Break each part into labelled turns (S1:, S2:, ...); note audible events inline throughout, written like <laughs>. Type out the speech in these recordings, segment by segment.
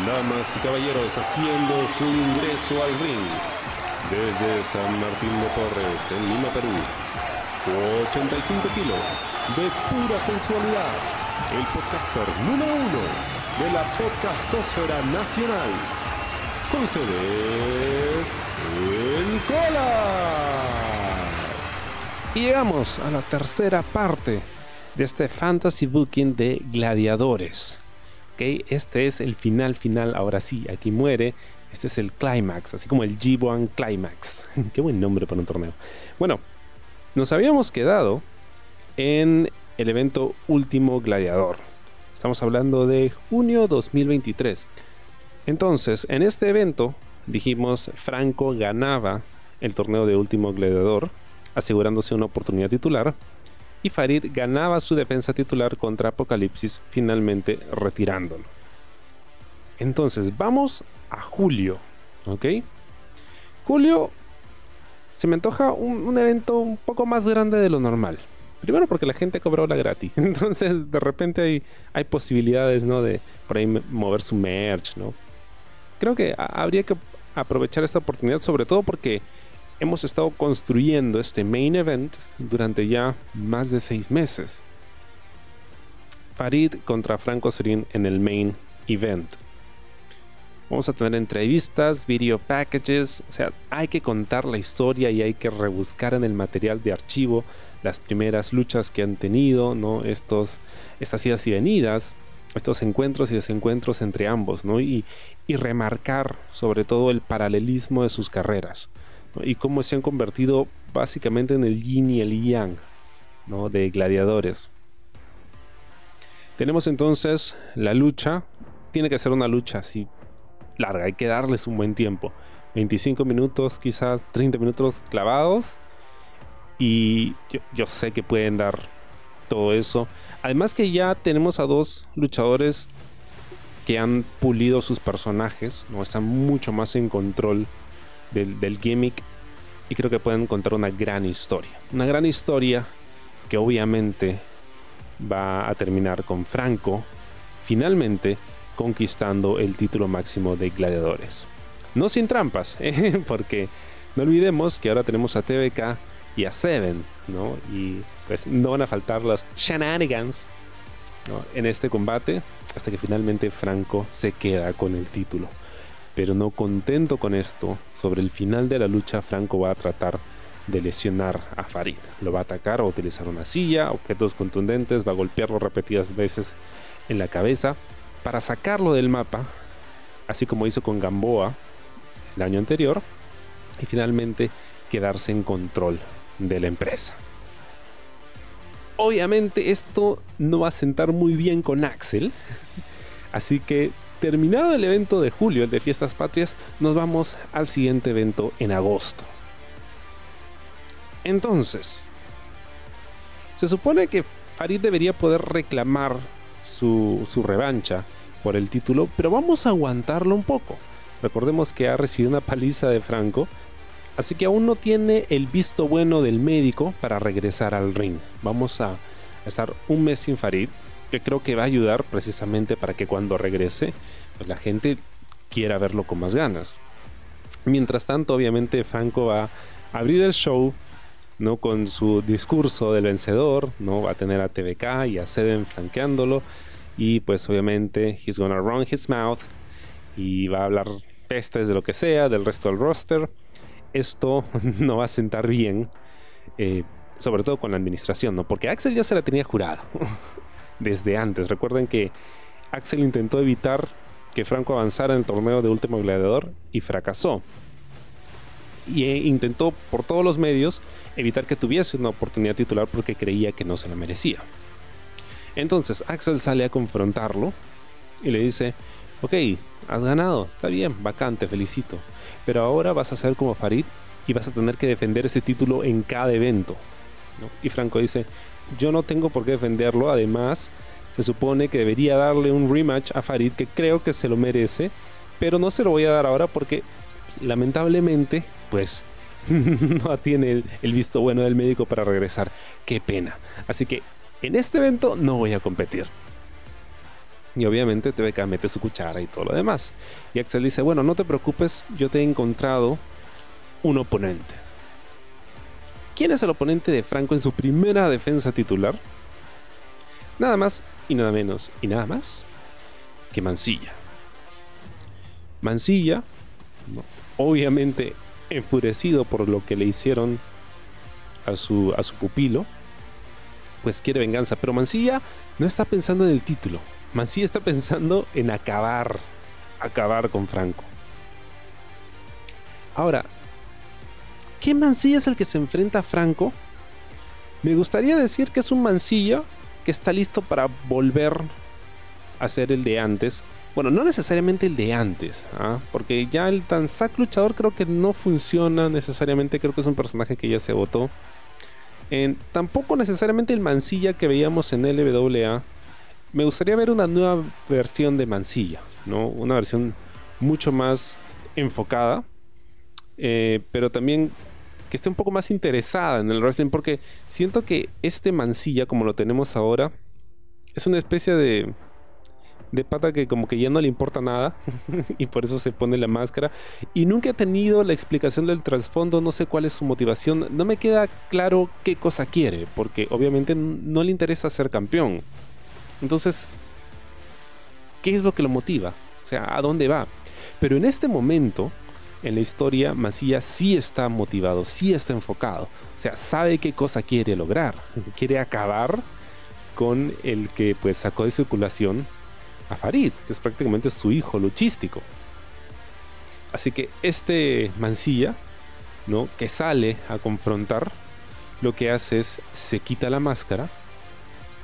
S1: Damas y caballeros haciendo su ingreso al ring desde San Martín de Porres, en Lima, Perú. 85 kilos de pura sensualidad. El podcaster número uno de la podcastosfera nacional. Con ustedes, el Cola.
S2: Y llegamos a la tercera parte de este fantasy booking de gladiadores. ¿Ok? Este es el final final, ahora sí, aquí muere. Este es el climax, así como el G1 Climax. <laughs> Qué buen nombre para un torneo. Bueno, nos habíamos quedado en el evento Último Gladiador. Estamos hablando de junio 2023. Entonces, en este evento dijimos Franco ganaba el torneo de Último Gladiador asegurándose una oportunidad titular, y Farid ganaba su defensa titular contra Apocalipsis, finalmente retirándolo. Entonces, vamos a julio, ¿ok? Julio se me antoja un, evento un poco más grande de lo normal. Primero porque la gente cobró la gratis. <laughs> Entonces, de repente hay, hay posibilidades, ¿no? De por ahí mover su merch, ¿no? Creo que habría que aprovechar esta oportunidad, sobre todo porque hemos estado construyendo este main event durante ya más de seis meses. Farid contra Franco Serín en el main event. Vamos a tener entrevistas, video packages, o sea, hay que contar la historia y hay que rebuscar en el material de archivo las primeras luchas que han tenido, ¿no? Estos, estas idas y venidas, estos encuentros y desencuentros entre ambos, ¿no? Y, y remarcar sobre todo el paralelismo de sus carreras y cómo se han convertido básicamente en el yin y el yang ¿no? de gladiadores. Tenemos entonces la lucha, tiene que ser una lucha así larga, hay que darles un buen tiempo. 25 minutos, quizás 30 minutos clavados. Y yo, yo, sé que pueden dar todo eso. Además que ya tenemos a dos luchadores que han pulido sus personajes, ¿no? están mucho más en control del, gimmick y creo que pueden contar una gran historia. Una gran historia que obviamente va a terminar con Franco finalmente conquistando el título máximo de gladiadores. No sin trampas, <laughs> ¿eh? porque no olvidemos que ahora tenemos a TVK y a Seven, ¿no? Y pues no van a faltar los shenanigans en este combate hasta que finalmente Franco se queda con el título. Pero no contento con esto, sobre el final de la lucha Franco va a tratar de lesionar a Farid. Lo va a atacar, va a utilizar una silla, objetos contundentes, va a golpearlo repetidas veces en la cabeza para sacarlo del mapa, así como hizo con Gamboa el año anterior, y finalmente quedarse en control de la empresa. Obviamente esto no va a sentar muy bien con Axel, así que terminado el evento de julio, el de Fiestas Patrias, nos vamos al siguiente evento en agosto. Entonces, se supone que Farid debería poder reclamar su, revancha por el título, pero vamos a aguantarlo un poco. Recordemos que ha recibido una paliza de Franco, así que aún no tiene el visto bueno del médico para regresar al ring. Vamos a estar un mes sin Farid que creo que va a ayudar precisamente para que cuando regrese, pues la gente quiera verlo con más ganas. Mientras tanto, obviamente, Franco va a abrir el show ¿no? con su discurso del vencedor, ¿no? va a tener a TVK y a Seven flanqueándolo, y pues obviamente, he's gonna run his mouth y va a hablar pestes de lo que sea, del resto del roster. Esto <laughs> no va a sentar bien, eh, sobre todo con la administración, ¿no? porque Axel ya se la tenía jurado. <laughs> desde antes. Recuerden que Axel intentó evitar que Franco avanzara en el torneo de Último Gladiador y fracasó. Y e intentó por todos los medios evitar que tuviese una oportunidad titular porque creía que no se la merecía. Entonces Axel sale a confrontarlo y le dice, ok, has ganado, está bien, vacante, felicito. Pero ahora vas a ser como Farid y vas a tener que defender ese título en cada evento. Y Franco dice, yo no tengo por qué defenderlo, además se supone que debería darle un rematch a Farid que creo que se lo merece, pero no se lo voy a dar ahora porque lamentablemente pues <laughs> no tiene el, visto bueno del médico para regresar. Qué pena. Así que en este evento no voy a competir. Y obviamente TVK mete su cuchara y todo lo demás. Y Axel dice, bueno, no te preocupes, yo te he encontrado un oponente. ¿Quién es el oponente de Franco en su primera defensa titular? Nada más y nada menos y nada más que Mansilla. Mansilla, obviamente enfurecido por lo que le hicieron a su, a su pupilo, pues quiere venganza. Pero Mansilla no está pensando en el título. Mansilla está pensando en acabar, acabar con Franco. Ahora, ¿qué Mansilla es el que se enfrenta a Franco? Me gustaría decir que es un Mansilla que está listo para volver a ser el de antes. Bueno, no necesariamente el de antes, ¿ah? porque ya el Tanzak luchador creo que no funciona necesariamente, creo que es un personaje que ya se votó. tampoco necesariamente el Mansilla que veíamos en LWA. Me gustaría ver una nueva versión de Mansilla, ¿no? Una versión mucho más enfocada, eh, pero también que esté un poco más interesada en el wrestling, porque siento que este Mansilla, como lo tenemos ahora, es una especie de, de pata que como que ya no le importa nada <laughs> y por eso se pone la máscara. Y nunca he tenido la explicación del trasfondo, no sé cuál es su motivación, no me queda claro qué cosa quiere, porque obviamente no le interesa ser campeón. Entonces, ¿qué es lo que lo motiva? O sea, ¿a dónde va? Pero en este momento, en la historia, Masilla sí está motivado, sí está enfocado. O sea, sabe qué cosa quiere lograr. Quiere acabar con el que pues sacó de circulación a Farid, que es prácticamente su hijo luchístico. Así que este Mansilla, ¿no? que sale a confrontar, lo que hace es se quita la máscara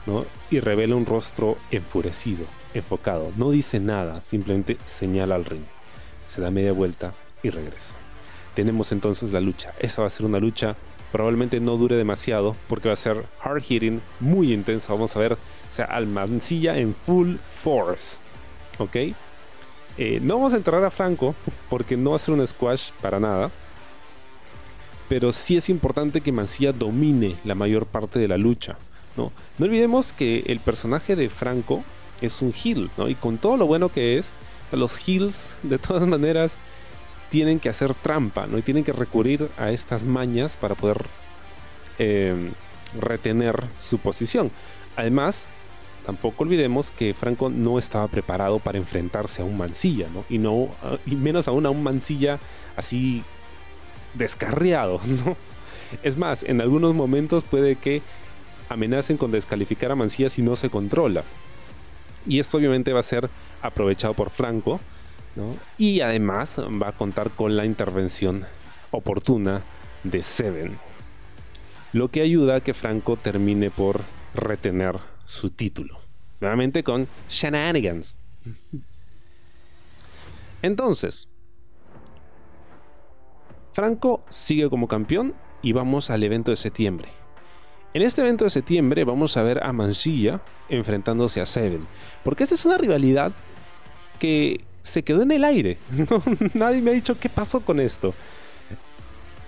S2: ¿no? y revela un rostro enfurecido, enfocado. No dice nada, simplemente señala al ring. Se da media vuelta y regresa. Tenemos entonces la lucha. Esa va a ser una lucha probablemente no dure demasiado porque va a ser hard hitting, muy intensa. Vamos a ver, o sea, Almancilla en full force. ¿Ok? Eh, no vamos a entrar a Franco porque no va a ser un squash para nada. Pero sí es importante que Mancilla domine la mayor parte de la lucha. ¿no? no olvidemos que el personaje de Franco es un heel, ¿no? Y con todo lo bueno que es, los heels de todas maneras tienen que hacer trampa, ¿no? Y tienen que recurrir a estas mañas para poder eh, retener su posición. Además, tampoco olvidemos que Franco no estaba preparado para enfrentarse a un mancilla, ¿no? Y, no, y menos aún a un mancilla así descarriado, <laughs> ¿no? Es más, en algunos momentos puede que amenacen con descalificar a Mancilla si no se controla. Y esto obviamente va a ser aprovechado por Franco, y además va a contar con la intervención oportuna de Seven. Lo que ayuda a que Franco termine por retener su título. Nuevamente con shenanigans. Entonces, Franco sigue como campeón y vamos al evento de septiembre. En este evento de septiembre vamos a ver a Mansilla enfrentándose a Seven. Porque esta es una rivalidad que se quedó en el aire. <laughs> nadie me ha dicho qué pasó con esto.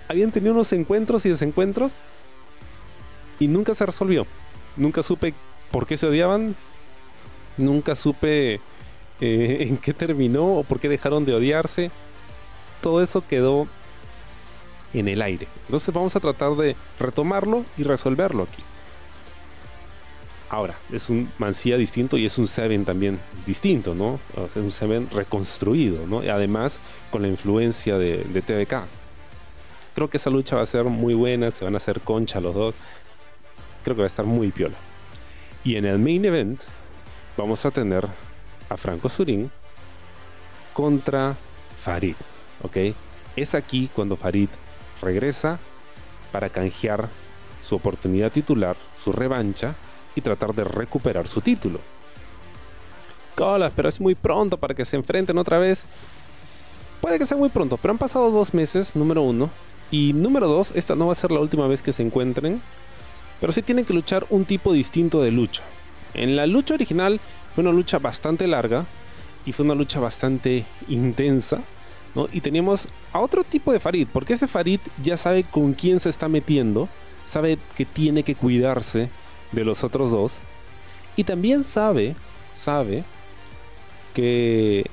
S2: Habían tenido unos encuentros y desencuentros y nunca se resolvió. Nunca supe por qué se odiaban. Nunca supe eh, <laughs> en qué terminó o por qué dejaron de odiarse. Todo eso quedó en el aire. Entonces vamos a tratar de retomarlo y resolverlo aquí. Ahora, es un Mancilla distinto y es un Seven también distinto, ¿no? es un Seven reconstruido, ¿no? Y además con la influencia de, de TVK. Creo que esa lucha va a ser muy buena, se van a hacer concha los dos. Creo que va a estar muy piola. Y en el main event vamos a tener a Franco Surin contra Farid, ¿ok? Es aquí cuando Farid regresa para canjear su oportunidad titular, su revancha y tratar de recuperar su título. Colas, pero es muy pronto para que se enfrenten otra vez. Puede que sea muy pronto, pero han pasado dos meses, número uno. Y número dos, esta no va a ser la última vez que se encuentren. Pero sí tienen que luchar un tipo distinto de lucha. En la lucha original fue una lucha bastante larga y fue una lucha bastante intensa. ¿no? Y teníamos a otro tipo de Farid, porque ese Farid ya sabe con quién se está metiendo, sabe que tiene que cuidarse de los otros dos. Y también sabe, sabe que,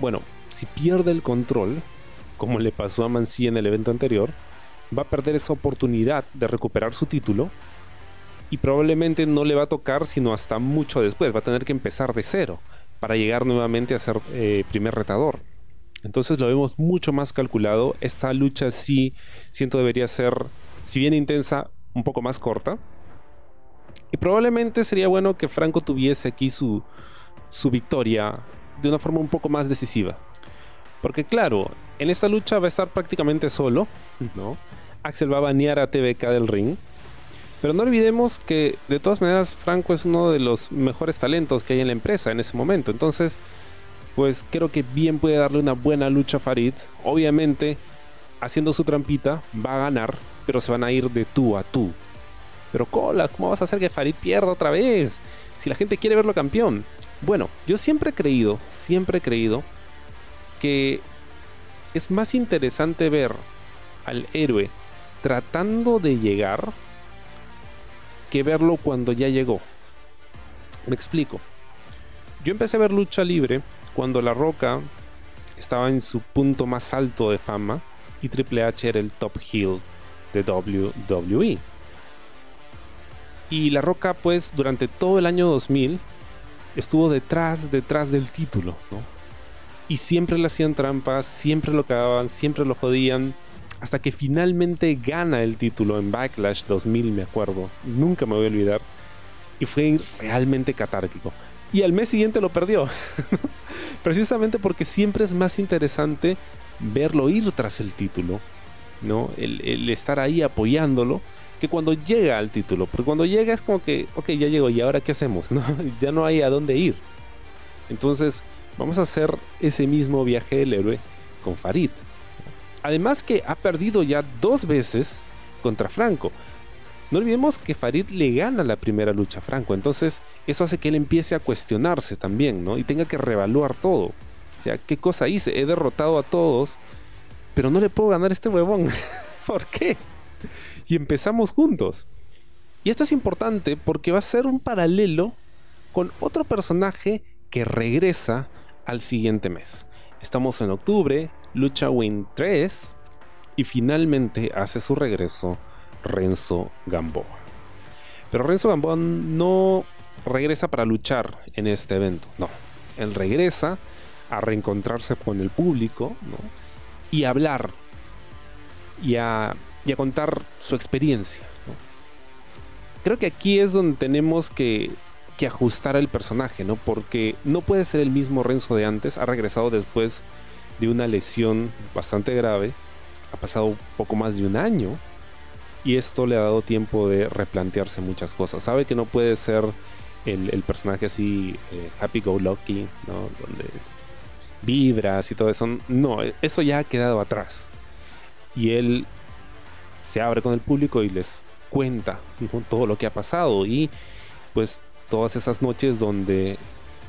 S2: bueno, si pierde el control, como le pasó a Mancilla en el evento anterior, va a perder esa oportunidad de recuperar su título y probablemente no le va a tocar sino hasta mucho después, va a tener que empezar de cero para llegar nuevamente a ser eh, primer retador. Entonces lo vemos mucho más calculado. Esta lucha sí siento debería ser, si bien intensa, un poco más corta. Y probablemente sería bueno que Franco tuviese aquí su, su victoria de una forma un poco más decisiva. Porque claro, en esta lucha va a estar prácticamente solo, ¿no? Axel va a banear a TBK del ring. Pero no olvidemos que de todas maneras Franco es uno de los mejores talentos que hay en la empresa en ese momento. Entonces, pues creo que bien puede darle una buena lucha a Farid. Obviamente, haciendo su trampita, va a ganar, pero se van a ir de tú a tú. Pero cola, ¿cómo vas a hacer que Farid pierda otra vez? Si la gente quiere verlo campeón. Bueno, yo siempre he creído, siempre he creído que es más interesante ver al héroe tratando de llegar que verlo cuando ya llegó. Me explico. Yo empecé a ver lucha libre cuando La Roca estaba en su punto más alto de fama y Triple H era el top heel de WWE. Y La Roca pues durante todo el año 2000 estuvo detrás, detrás del título, Y siempre le hacían trampas, siempre lo cagaban, siempre lo jodían, hasta que finalmente gana el título en Backlash 2000, me acuerdo. Nunca me voy a olvidar. Y fue realmente catárquico. Y al mes siguiente lo perdió. <laughs> Precisamente porque siempre es más interesante verlo ir tras el título, ¿no? El, estar ahí apoyándolo que cuando llega al título. Porque cuando llega es como que, ok, ya llegó, ¿y ahora qué hacemos? <laughs> ¿No? ya no hay a dónde ir. Entonces, vamos a hacer ese mismo viaje del héroe con Farid. Además que ha perdido ya dos veces contra Franco. No olvidemos que Farid le gana la primera lucha a Franco, entonces eso hace que él empiece a cuestionarse también, ¿no? Y tenga que reevaluar todo. O sea, ¿qué cosa hice? He derrotado a todos, pero no le puedo ganar a este huevón. <laughs> ¿Por qué? Y empezamos juntos. Y esto es importante porque va a ser un paralelo con otro personaje que regresa al siguiente mes. Estamos en octubre, lucha Win 3 y finalmente hace su regreso Renzo Gamboa. Pero Renzo Gamboa no regresa para luchar en este evento, no. Él regresa a reencontrarse con el público y a hablar y a, contar su experiencia. Creo que aquí es donde tenemos que, ajustar al personaje, ¿no? Porque no puede ser el mismo Renzo de antes, ha regresado después de una lesión bastante grave. Ha pasado poco más de un año y esto le ha dado tiempo de replantearse muchas cosas. Sabe que no puede ser el, personaje así eh, happy go lucky, ¿no? Donde vibras y todo eso. No, eso ya ha quedado atrás. Y él se abre con el público y les cuenta todo lo que ha pasado y pues todas esas noches donde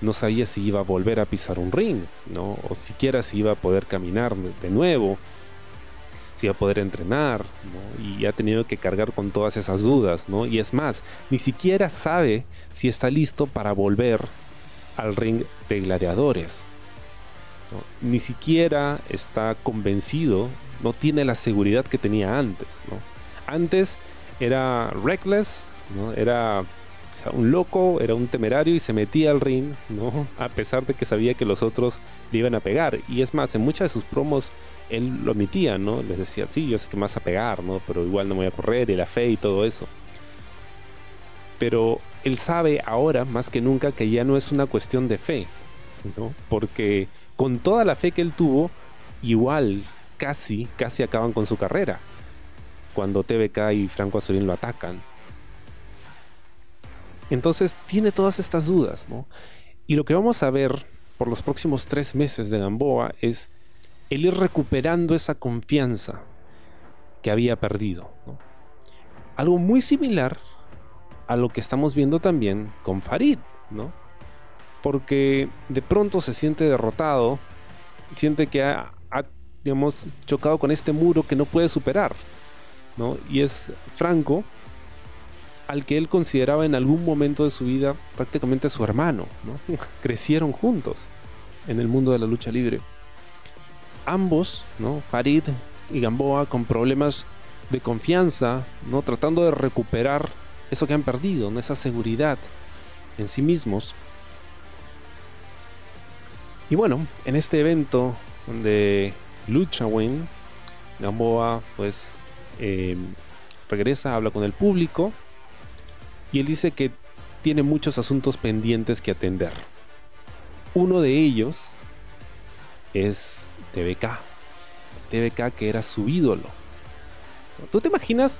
S2: no sabía si iba a volver a pisar un ring, ¿no? O siquiera si iba a poder caminar de nuevo, si iba a poder entrenar. Y ha tenido que cargar con todas esas dudas, ¿no? Y es más, ni siquiera sabe si está listo para volver al ring de gladiadores. Ni siquiera está convencido, no tiene la seguridad que tenía antes, ¿no? Antes era reckless, ¿no? Era un loco, era un temerario y se metía al ring, ¿no? A pesar de que sabía que los otros le iban a pegar. Y es más, en muchas de sus promos él lo admitía, ¿no? Les decía, sí, yo sé que me vas a pegar, ¿no? Pero igual no voy a correr, y la fe y todo eso. Pero él sabe ahora, más que nunca, que ya no es una cuestión de fe, ¿no? Porque con toda la fe que él tuvo, igual, casi, casi acaban con su carrera. Cuando TBK y Franco Azurín lo atacan. Entonces tiene todas estas dudas, ¿no? Y lo que vamos a ver por los próximos tres meses de Gamboa es el ir recuperando esa confianza que había perdido. Algo muy similar a lo que estamos viendo también con Farid, ¿no? Porque de pronto se siente derrotado, siente que ha, digamos, chocado con este muro que no puede superar, ¿no? Y es Franco al que él consideraba en algún momento de su vida prácticamente su hermano, ¿no? <laughs> Crecieron juntos. en el mundo de la lucha libre. Ambos, ¿no? Farid y Gamboa con problemas de confianza, ¿no? Tratando de recuperar eso que han perdido, esa seguridad en sí mismos. Y bueno, en este evento de Lucha Win, Gamboa pues em, regresa, habla con el público y él dice que tiene muchos asuntos pendientes que atender. Uno de ellos es TBK. TBK que era su ídolo. ¿Tú te imaginas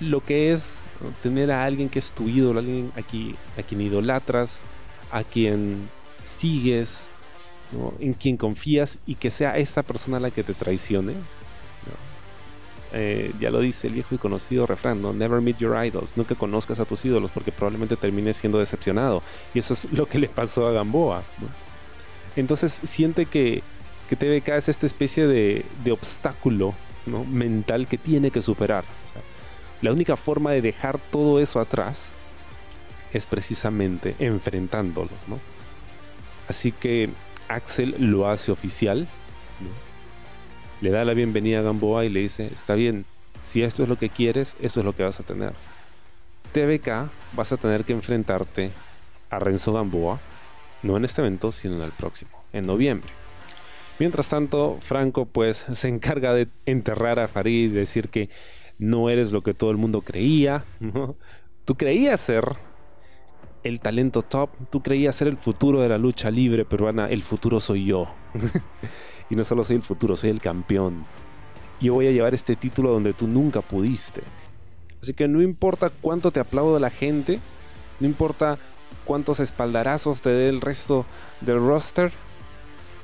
S2: lo que es tener a alguien que es tu ídolo, alguien a quien, a quien idolatras, a quien sigues, en quien confías y que sea esta persona la que te traicione? Eh, ya lo dice el viejo y conocido refrán, ¿no? Never meet your idols, nunca conozcas a tus ídolos porque probablemente termines siendo decepcionado. Y eso es lo que le pasó a Gamboa. Entonces siente que, que TVK es esta especie de, de obstáculo ¿no? mental que tiene que superar. la única forma de dejar todo eso atrás es precisamente enfrentándolo. ¿no? Así que Axel lo hace oficial. Le da la bienvenida a Gamboa y le dice, está bien, si esto es lo que quieres, eso es lo que vas a tener. TBK vas a tener que enfrentarte a Renzo Gamboa, no en este evento, sino en el próximo, en noviembre. Mientras tanto, Franco pues se encarga de enterrar a Farid y decir que no eres lo que todo el mundo creía. Tú creías ser el talento top, tú creías ser el futuro de la lucha libre peruana, el futuro soy yo. <laughs> y no solo soy el futuro, soy el campeón. Yo voy a llevar este título donde tú nunca pudiste. Así que no importa cuánto te aplaude la gente, no importa cuántos espaldarazos te dé el resto del roster,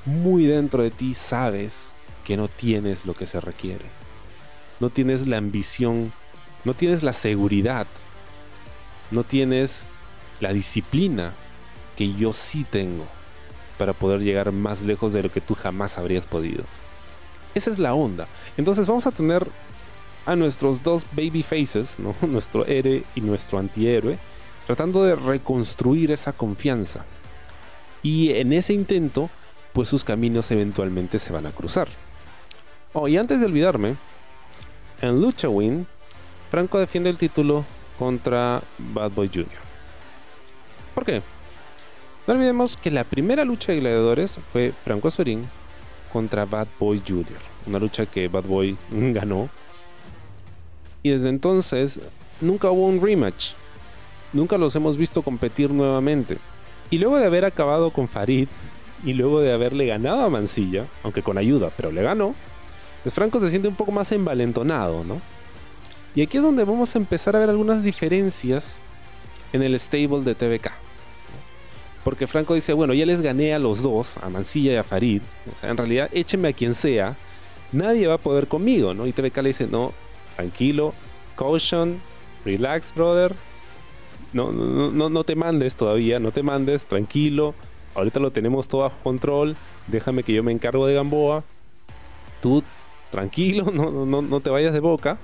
S2: muy dentro de ti sabes que no tienes lo que se requiere. No tienes la ambición, no tienes la seguridad, no tienes la disciplina que yo sí tengo para poder llegar más lejos de lo que tú jamás habrías podido. Esa es la onda. Entonces vamos a tener a nuestros dos baby faces, <laughs> nuestro héroe y nuestro antihéroe, tratando de reconstruir esa confianza. Y en ese intento, pues sus caminos eventualmente se van a cruzar. Oh, y antes de olvidarme, en Lucha Win, Franco defiende el título contra Bad Boy Jr. ¿Por qué? No olvidemos que la primera lucha de gladiadores fue Franco Azurín contra Bad Boy Jr., una lucha que Bad Boy <laughs> ganó. Y desde entonces nunca hubo un rematch. Nunca los hemos visto competir nuevamente. Y luego de haber acabado con Farid y luego de haberle ganado a Mancilla, aunque con ayuda, pero le ganó, pues Franco se siente un poco más envalentonado, ¿no? Y aquí es donde vamos a empezar a ver algunas diferencias en el stable de TVK. Porque Franco dice, bueno, ya les gané a los dos, a Mancilla y a Farid. O sea, en realidad, échenme a quien sea. Nadie va a poder conmigo, ¿no? Y TVK le dice, no, tranquilo, caution, relax, brother. No, no, no, no te mandes todavía, no te mandes, tranquilo. Ahorita lo tenemos todo bajo control. Déjame que yo me encargo de Gamboa. Tú, tranquilo, <laughs> no, no, no te vayas de boca.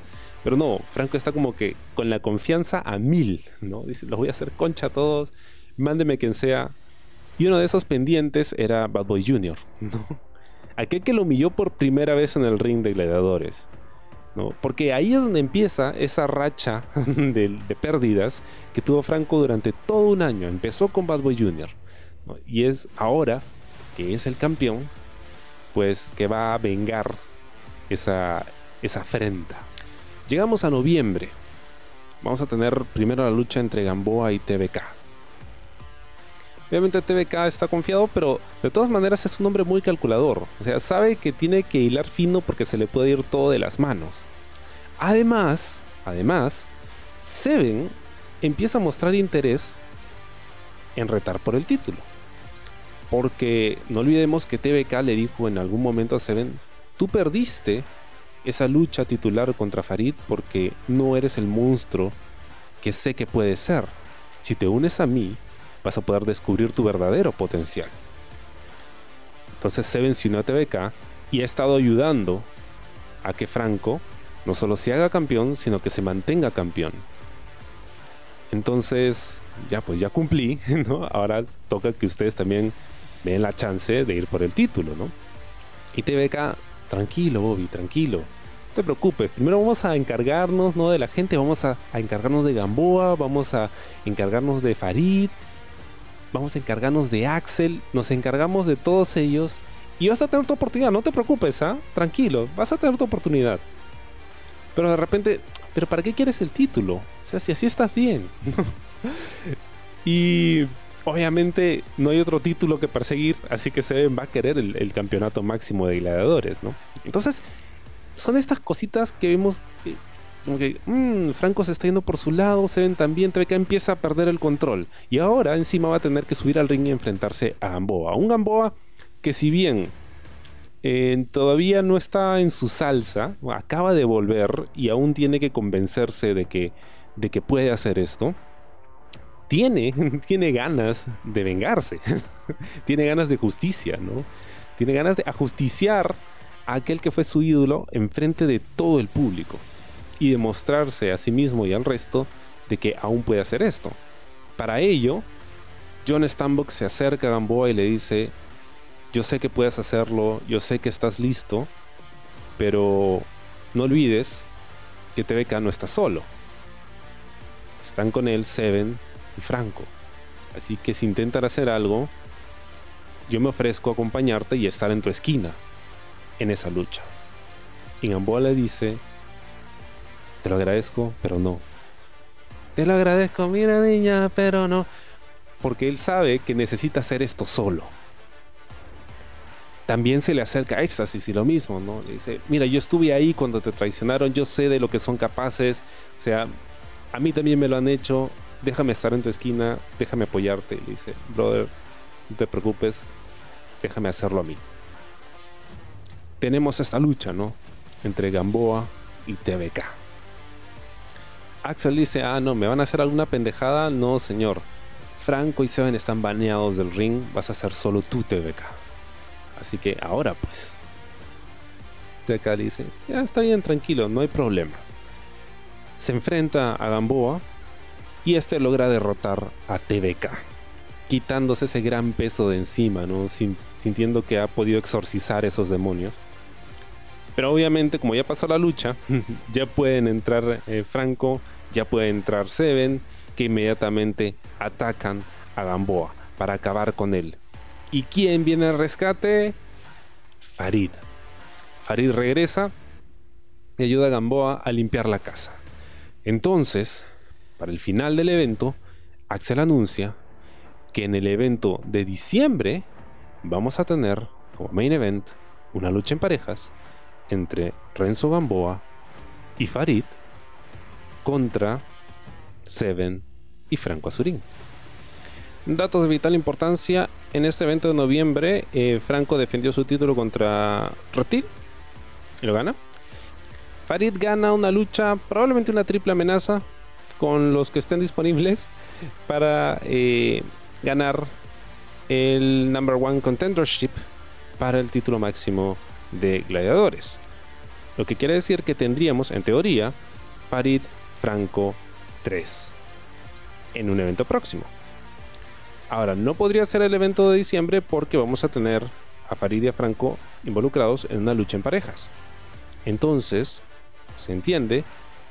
S2: Pero no, Franco está como que con la confianza a mil, ¿no? Dice, los voy a hacer concha a todos mándeme quien sea. Y uno de esos pendientes era Bad Boy Jr.. Aquel que lo humilló por primera vez en el ring de gladiadores. Porque ahí es donde empieza esa racha <laughs> de, pérdidas que tuvo Franco durante todo un año. Empezó con Bad Boy Jr. Y es ahora que es el campeón, pues que va a vengar esa, esa afrenta. Llegamos a noviembre. Vamos a tener primero la lucha entre Gamboa y TBK. Obviamente TVK está confiado, pero de todas maneras es un hombre muy calculador. O sea, sabe que tiene que hilar fino porque se le puede ir todo de las manos. Además, además, Seven empieza a mostrar interés en retar por el título. Porque no olvidemos que TVK le dijo en algún momento a Seven, tú perdiste esa lucha titular contra Farid porque no eres el monstruo que sé que puedes ser. Si te unes a mí, vas a poder descubrir tu verdadero potencial. Entonces se venció a TVK y ha estado ayudando a que Franco no solo se haga campeón, sino que se mantenga campeón. Entonces, ya pues ya cumplí, <laughs> ¿no? Ahora toca que ustedes también ven la chance de ir por el título, ¿no? Y TVK, tranquilo, Bobby, tranquilo. No te preocupes, primero vamos a encargarnos ¿no? de la gente, vamos a encargarnos de Gamboa, vamos a encargarnos de Farid, vamos a encargarnos de Axel, nos encargamos de todos ellos y vas a tener tu oportunidad, no te preocupes, ¿ah? Tranquilo, vas a tener tu oportunidad. Pero de repente, ¿pero para qué quieres el título? O sea, si así estás bien. <laughs> y obviamente no hay otro título que perseguir, así que Seven va a querer el, campeonato máximo de gladiadores, ¿no? Entonces, son estas cositas que vemos mmm, Franco se está yendo por su lado, Seven también, TVK empieza a perder el control. Y ahora encima va a tener que subir al ring y enfrentarse a Gamboa. Un Gamboa que si bien eh, todavía no está en su salsa, acaba de volver y aún tiene que convencerse de que, de que puede hacer esto. Tiene, <laughs> tiene ganas de vengarse, <laughs> tiene ganas de justicia, ¿no? Tiene ganas de ajusticiar a aquel que fue su ídolo enfrente de todo el público y demostrarse a sí mismo y al resto de que aún puede hacer esto. Para ello, John Stambok se acerca a Gamboa y le dice, yo sé que puedes hacerlo, yo sé que estás listo, pero no olvides que TVK no está solo. Están con él Seven y Franco. Así que si intentan hacer algo, yo me ofrezco a acompañarte y estar en tu esquina en esa lucha. Y Gamboa le dice, te lo agradezco, pero no. Te lo agradezco, mira niña, pero no. Porque él sabe que necesita hacer esto solo. También se le acerca Éxtasis y lo mismo, ¿no? Le dice, mira, yo estuve ahí cuando te traicionaron, yo sé de lo que son capaces. O sea, a mí también me lo han hecho. Déjame estar en tu esquina, déjame apoyarte. Le dice, brother, no te preocupes, déjame hacerlo a mí. Tenemos esta lucha, ¿no? Entre Gamboa y TVK. Axel dice, ah, no, ¿me van a hacer alguna pendejada? No, señor. Franco y Seven están baneados del ring, vas a hacer solo tú TVK. Así que ahora pues. Le dice, ya está bien, tranquilo, no hay problema. Se enfrenta a Gamboa y este logra derrotar a TVK, quitándose ese gran peso de encima, ¿no? sintiendo que ha podido exorcizar esos demonios. Pero obviamente, como ya pasó la lucha, <laughs> ya pueden entrar eh, Franco, ya puede entrar Seven, que inmediatamente atacan a Gamboa para acabar con él. ¿Y quién viene al rescate? Farid. Farid regresa y ayuda a Gamboa a limpiar la casa. Entonces, para el final del evento, Axel anuncia que en el evento de diciembre vamos a tener como main event una lucha en parejas entre Renzo Gamboa y Farid contra Seven y Franco Azurín. Datos de vital importancia. En este evento de noviembre, eh, Franco defendió su título contra Reptil y lo gana. Farid gana una lucha, probablemente una triple amenaza, con los que estén disponibles para eh, ganar el number one contendership para el título máximo de gladiadores. Lo que quiere decir que tendríamos, en teoría, Farid Franco 3 en un evento próximo. Ahora, no podría ser el evento de diciembre porque vamos a tener a Farid y a Franco involucrados en una lucha en parejas. Entonces, se entiende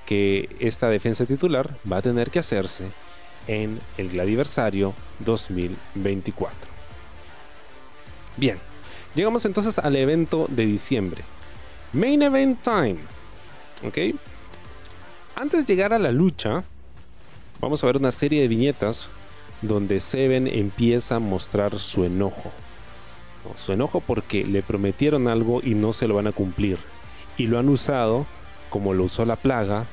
S2: que esta defensa titular va a tener que hacerse en el Gladiversario 2024. Bien, llegamos entonces al evento de diciembre. Main Event Time. ¿Ok? Antes de llegar a la lucha, vamos a ver una serie de viñetas donde Seven empieza a mostrar su enojo. Su enojo porque le prometieron algo y no se lo van a cumplir. Y lo han usado como lo usó la plaga,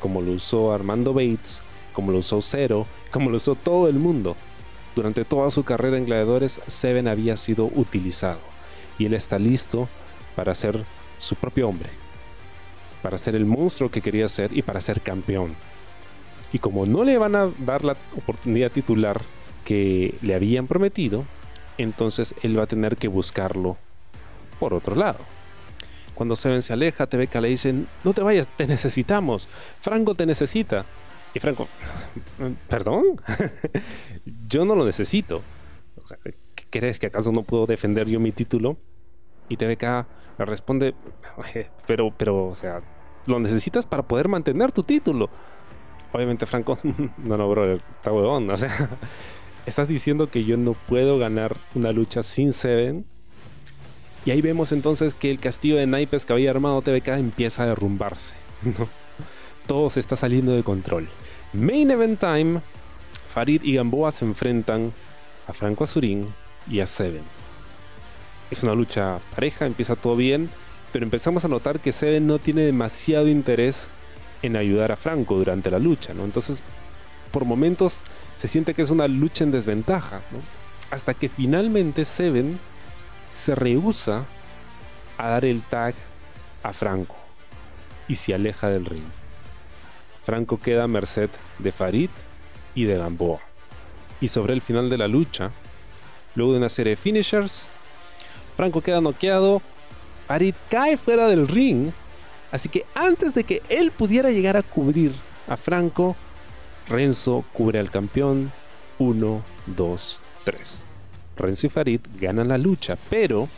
S2: como lo usó Armando Bates, como lo usó Zero, como lo usó todo el mundo. Durante toda su carrera en Gladiadores, Seven había sido utilizado. Y él está listo para ser su propio hombre para ser el monstruo que quería ser y para ser campeón. Y como no le van a dar la oportunidad titular que le habían prometido, entonces él va a tener que buscarlo por otro lado. Cuando Seven se aleja, TVK le dicen, no te vayas, te necesitamos, Franco te necesita. Y Franco, <laughs> perdón, <laughs> yo no lo necesito. ¿Crees que acaso no puedo defender yo mi título? Y TVK le responde, pero, pero, o sea, lo necesitas para poder mantener tu título. Obviamente Franco, <laughs> no, no, bro, está huevón, o sea, <laughs> estás diciendo que yo no puedo ganar una lucha sin Seven. Y ahí vemos entonces que el castillo de naipes que había armado TVK empieza a derrumbarse. <laughs> Todo se está saliendo de control. Main Event Time, Farid y Gamboa se enfrentan a Franco Azurín y a Seven. Es una lucha pareja, empieza todo bien, pero empezamos a notar que Seven no tiene demasiado interés en ayudar a Franco durante la lucha, ¿no? Entonces, por momentos se siente que es una lucha en desventaja, Hasta que finalmente Seven se rehúsa a dar el tag a Franco y se aleja del ring. Franco queda a merced de Farid y de Gamboa. Y sobre el final de la lucha, luego de una serie de finishers, Franco queda noqueado, Farid cae fuera del ring, así que antes de que él pudiera llegar a cubrir a Franco, Renzo cubre al campeón 1, 2, 3. Renzo y Farid ganan la lucha, pero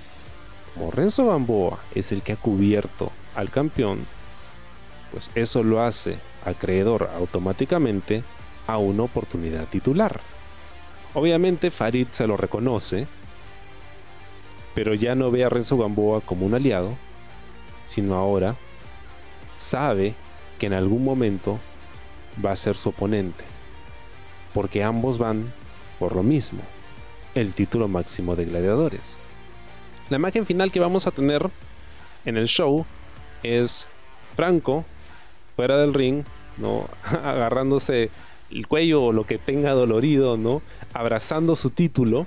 S2: como Renzo Gamboa es el que ha cubierto al campeón, pues eso lo hace acreedor automáticamente a una oportunidad titular. Obviamente Farid se lo reconoce, pero ya no ve a Renzo Gamboa como un aliado, sino ahora sabe que en algún momento va a ser su oponente, porque ambos van por lo mismo, el título máximo de gladiadores. La imagen final que vamos a tener en el show es Franco fuera del ring, ¿no? <laughs> agarrándose el cuello o lo que tenga dolorido, ¿no? abrazando su título,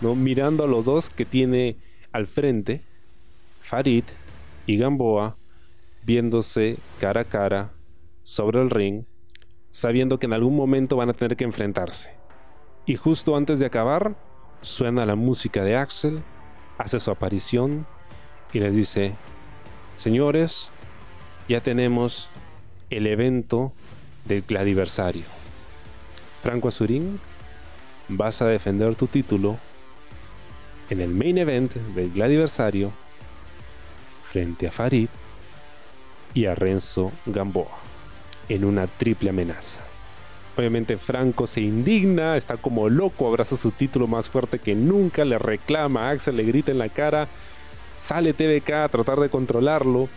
S2: ¿no? mirando a los dos que tiene al frente, Farid y Gamboa, viéndose cara a cara sobre el ring, sabiendo que en algún momento van a tener que enfrentarse. Y justo antes de acabar, suena la música de Axel, hace su aparición y les dice, señores, ya tenemos el evento del gladiversario. Franco Azurín, vas a defender tu título en el main event del gladiversario frente a Farid y a Renzo Gamboa en una triple amenaza. Obviamente Franco se indigna, está como loco, abraza su título más fuerte que nunca, le reclama a Axel, le grita en la cara, sale TVK a tratar de controlarlo,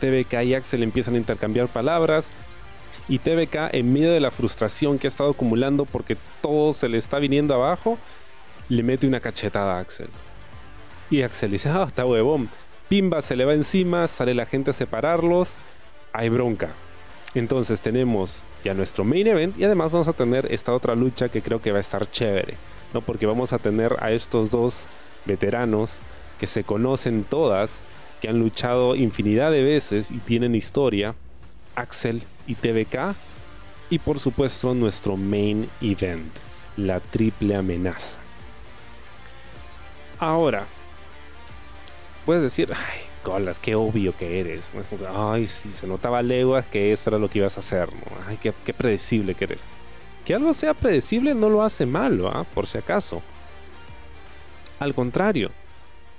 S2: TVK y Axel empiezan a intercambiar palabras. Y TVK, en medio de la frustración que ha estado acumulando porque todo se le está viniendo abajo, le mete una cachetada a Axel. Y Axel dice, ah, está huevón. Pimba se le va encima, sale la gente a separarlos. Hay bronca. Entonces tenemos ya nuestro main event y además vamos a tener esta otra lucha que creo que va a estar chévere, ¿no? Porque vamos a tener a estos dos veteranos que se conocen todas que han luchado infinidad de veces y tienen historia, Axel y TVK, y por supuesto nuestro main event, la triple amenaza. Ahora, puedes decir, ay, colas, qué obvio que eres. Ay, si se notaba leguas que eso era lo que ibas a hacer. Ay, qué, predecible que eres. Que algo sea predecible no lo hace malo, por si acaso. Al contrario,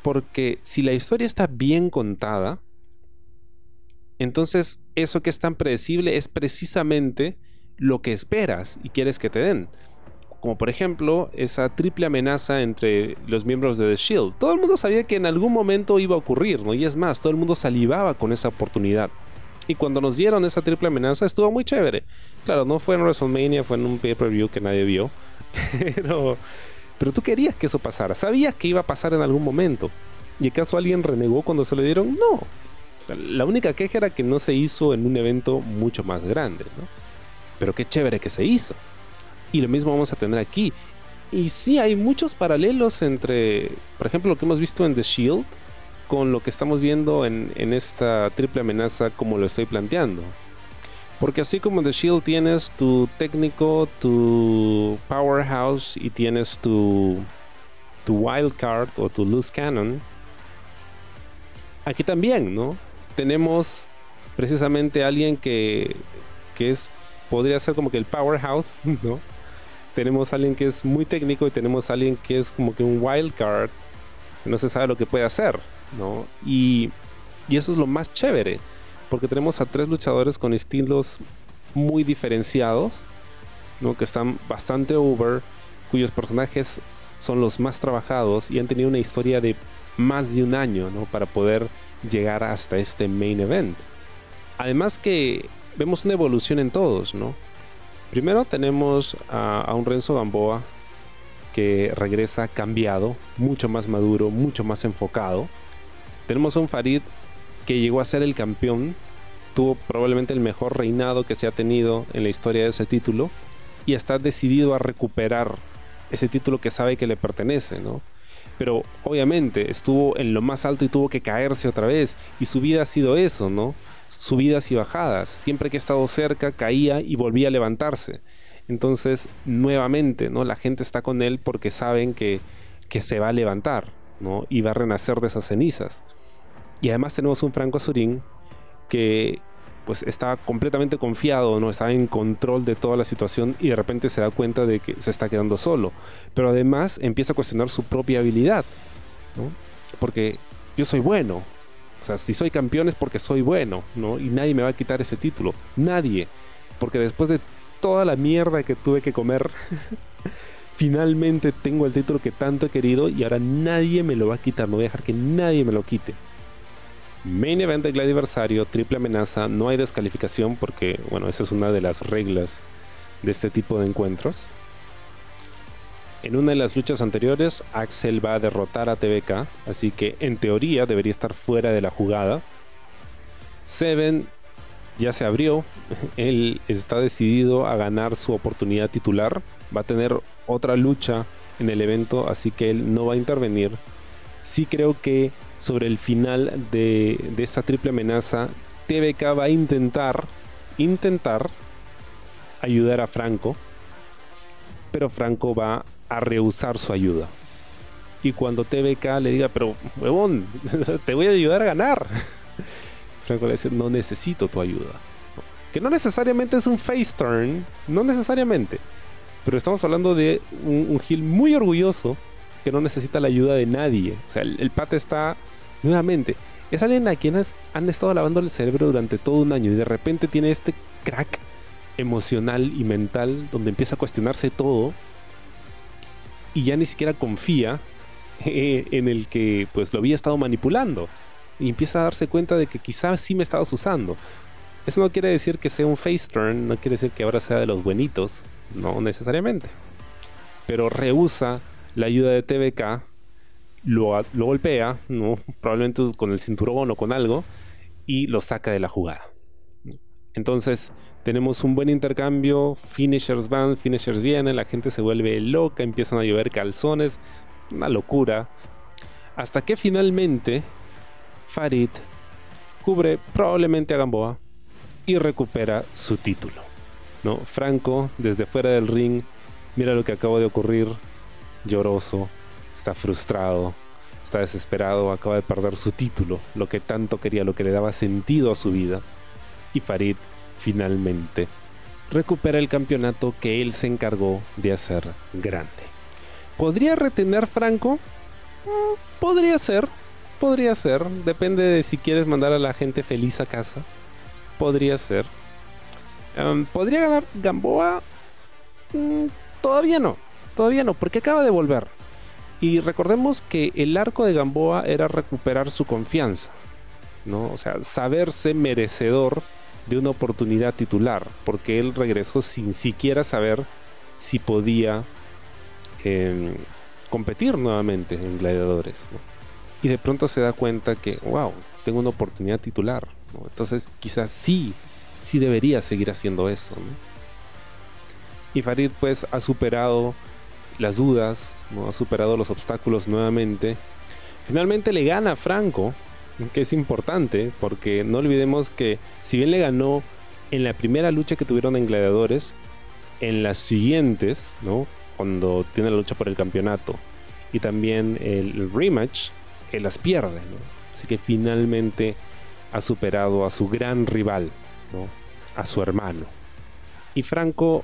S2: porque si la historia está bien contada, entonces eso que es tan predecible es precisamente lo que esperas y quieres que te den. Como por ejemplo esa triple amenaza entre los miembros de The Shield. Todo el mundo sabía que en algún momento iba a ocurrir, ¿no? Y es más, todo el mundo salivaba con esa oportunidad. Y cuando nos dieron esa triple amenaza estuvo muy chévere. Claro, no fue en WrestleMania, fue en un pay-per-view que nadie vio. <laughs> Pero pero tú querías que eso pasara, sabías que iba a pasar en algún momento. ¿Y acaso alguien renegó cuando se lo dieron? No. La única queja era que no se hizo en un evento mucho más grande, ¿no? Pero qué chévere que se hizo. Y lo mismo vamos a tener aquí. Y sí, hay muchos paralelos entre, por ejemplo, lo que hemos visto en The Shield con lo que estamos viendo en, esta triple amenaza como lo estoy planteando. Porque así como en The Shield tienes tu técnico, tu powerhouse y tienes tu, tu wild card o tu loose cannon, aquí también, ¿no? Tenemos precisamente alguien que, que es, podría ser como que el powerhouse, <laughs> ¿no? tenemos a alguien que es muy técnico y tenemos a alguien que es como que un wild card, que no se sabe lo que puede hacer, ¿no? Y, y eso es lo más chévere, porque tenemos a tres luchadores con estilos muy diferenciados, ¿no? Que están bastante over, cuyos personajes son los más trabajados y han tenido una historia de más de un año, ¿no? Para poder llegar hasta este main event. Además que vemos una evolución en todos, ¿no? Primero tenemos a, un Renzo Gamboa que regresa cambiado, mucho más maduro, mucho más enfocado. Tenemos a un Farid que llegó a ser el campeón, tuvo probablemente el mejor reinado que se ha tenido en la historia de ese título y está decidido a recuperar ese título que sabe que le pertenece, ¿no? Pero obviamente estuvo en lo más alto y tuvo que caerse otra vez y su vida ha sido eso, ¿no? subidas y bajadas. Siempre que he estado cerca caía y volvía a levantarse. Entonces, nuevamente, ¿no? La gente está con él porque saben que, que se va a levantar, ¿no? Y va a renacer de esas cenizas. Y además tenemos un Franco Surín que pues está completamente confiado, ¿no? Está en control de toda la situación y de repente se da cuenta de que se está quedando solo. Pero además empieza a cuestionar su propia habilidad, Porque yo soy bueno, o sea, si soy campeón es porque soy bueno, ¿no? Y nadie me va a quitar ese título. Nadie. Porque después de toda la mierda que tuve que comer, <laughs> finalmente tengo el título que tanto he querido y ahora nadie me lo va a quitar. No voy a dejar que nadie me lo quite. Main event de Gladiversario, triple amenaza, no hay descalificación porque, bueno, esa es una de las reglas de este tipo de encuentros. En una de las luchas anteriores, Axel va a derrotar a TBK, así que en teoría debería estar fuera de la jugada. Seven ya se abrió, <laughs> él está decidido a ganar su oportunidad titular, va a tener otra lucha en el evento, así que él no va a intervenir. Sí creo que sobre el final de, de esta triple amenaza, TBK va a intentar, intentar ayudar a Franco, pero Franco va a rehusar su ayuda. Y cuando TBK le diga, pero huevón, <laughs> te voy a ayudar a ganar. <laughs> Franco le dice, no necesito tu ayuda. Que no necesariamente es un face turn, no necesariamente. Pero estamos hablando de un, Gil muy orgulloso no necesita la ayuda de nadie. O sea, el, pata está, nuevamente, es alguien a quien han estado lavando el cerebro durante todo un año y de repente tiene este crack emocional y mental donde empieza a cuestionarse todo y ya ni siquiera confía <laughs> en el que pues lo había estado manipulando y empieza a darse cuenta de que quizás sí me estabas usando. Eso no quiere decir que sea un face turn, no quiere decir que ahora sea de los buenitos, no necesariamente. Pero rehúsa la ayuda de TBK, lo, golpea, ¿no? probablemente con el cinturón o con algo, y lo saca de la jugada. Entonces, tenemos un buen intercambio, finishers van, finishers vienen, la gente se vuelve loca, empiezan a llover calzones, una locura. Hasta que finalmente Farid cubre probablemente a Gamboa y recupera su título. ¿no? Franco, desde fuera del ring, mira lo que acaba de ocurrir, lloroso, está frustrado, está desesperado, acaba de perder su título, lo que tanto quería, lo que le daba sentido a su vida. Y Farid finalmente recupera el campeonato que él se encargó de hacer grande. ¿Podría retener Franco? Mm, podría ser, podría ser. Depende de si quieres mandar a la gente feliz a casa. Podría ser. Em, ¿Podría ganar Gamboa? Mm, todavía no, todavía no, porque acaba de volver. Y recordemos que el arco de Gamboa era recuperar su confianza, ¿no? O sea, saberse merecedor de una oportunidad titular, porque él regresó sin siquiera saber si podía em, competir nuevamente en gladiadores. Y de pronto se da cuenta que, wow, tengo una oportunidad titular. Entonces quizás sí, sí debería seguir haciendo eso. Y Farid pues ha superado las dudas, ¿no? ha superado los obstáculos nuevamente. Finalmente le gana a Franco, que es importante, porque no olvidemos que si bien le ganó en la primera lucha que tuvieron en Gladiadores, en las siguientes, ¿no? Cuando tiene la lucha por el campeonato y también el, rematch, él las pierde, Así que finalmente ha superado a su gran rival, ¿no? A su hermano. Y Franco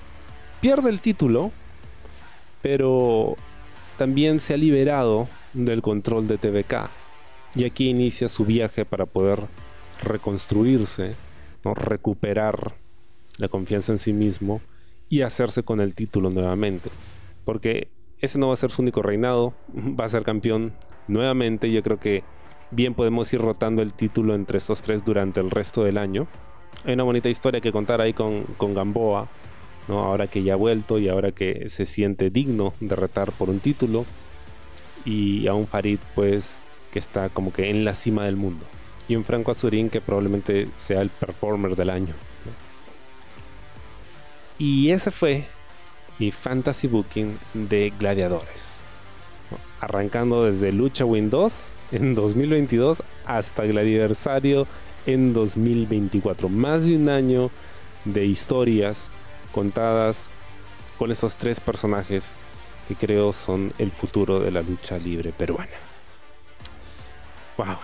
S2: pierde el título, pero también se ha liberado del control de TVK y aquí inicia su viaje para poder reconstruirse, recuperar la confianza en sí mismo y hacerse con el título nuevamente. Porque ese no va a ser su único reinado, <laughs> va a ser campeón nuevamente. Yo creo que bien podemos ir rotando el título entre estos tres durante el resto del año. Hay una bonita historia que contar ahí con Gamboa, ahora que ya ha vuelto y ahora que se siente digno de retar por un título. Y a un Farid, pues, que está como que en la cima del mundo. Y un Franco Azurín que probablemente sea el performer del año. Y ese fue mi fantasy booking de gladiadores. Arrancando desde Lucha Win 2 en 2022 hasta Gladiversario en 2024. Más de un año de historias contadas con esos tres personajes que creo son el futuro de la lucha libre peruana. Wow.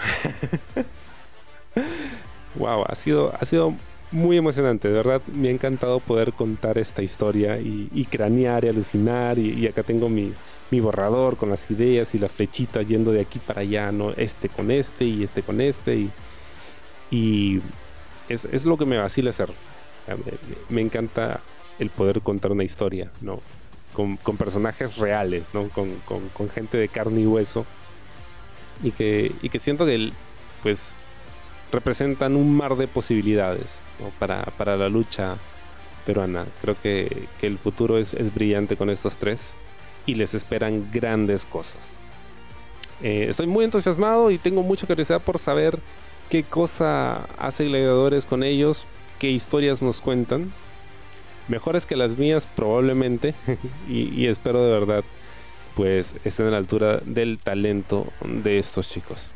S2: wow, <laughs> ha sido, ha sido muy emocionante, de verdad me ha encantado poder contar esta historia y, cranear y alucinar y, acá tengo mi, borrador con las ideas y la flechita yendo de aquí para allá, ¿no? Este con este y este con este y, es, lo que me vacila hacer. Me, encanta el poder contar una historia, ¿no? Con, personajes reales, ¿no? Con, con, gente de carne y hueso y que, y que siento que pues representan un mar de posibilidades para, la lucha peruana. Creo que, el futuro es, brillante con estos tres y les esperan grandes cosas. Eh, estoy muy entusiasmado y tengo mucha curiosidad por saber qué cosa hace Gladiadores con ellos, qué historias nos cuentan. Mejores que las mías probablemente <laughs> y, espero de verdad pues estén a la altura del talento de estos chicos.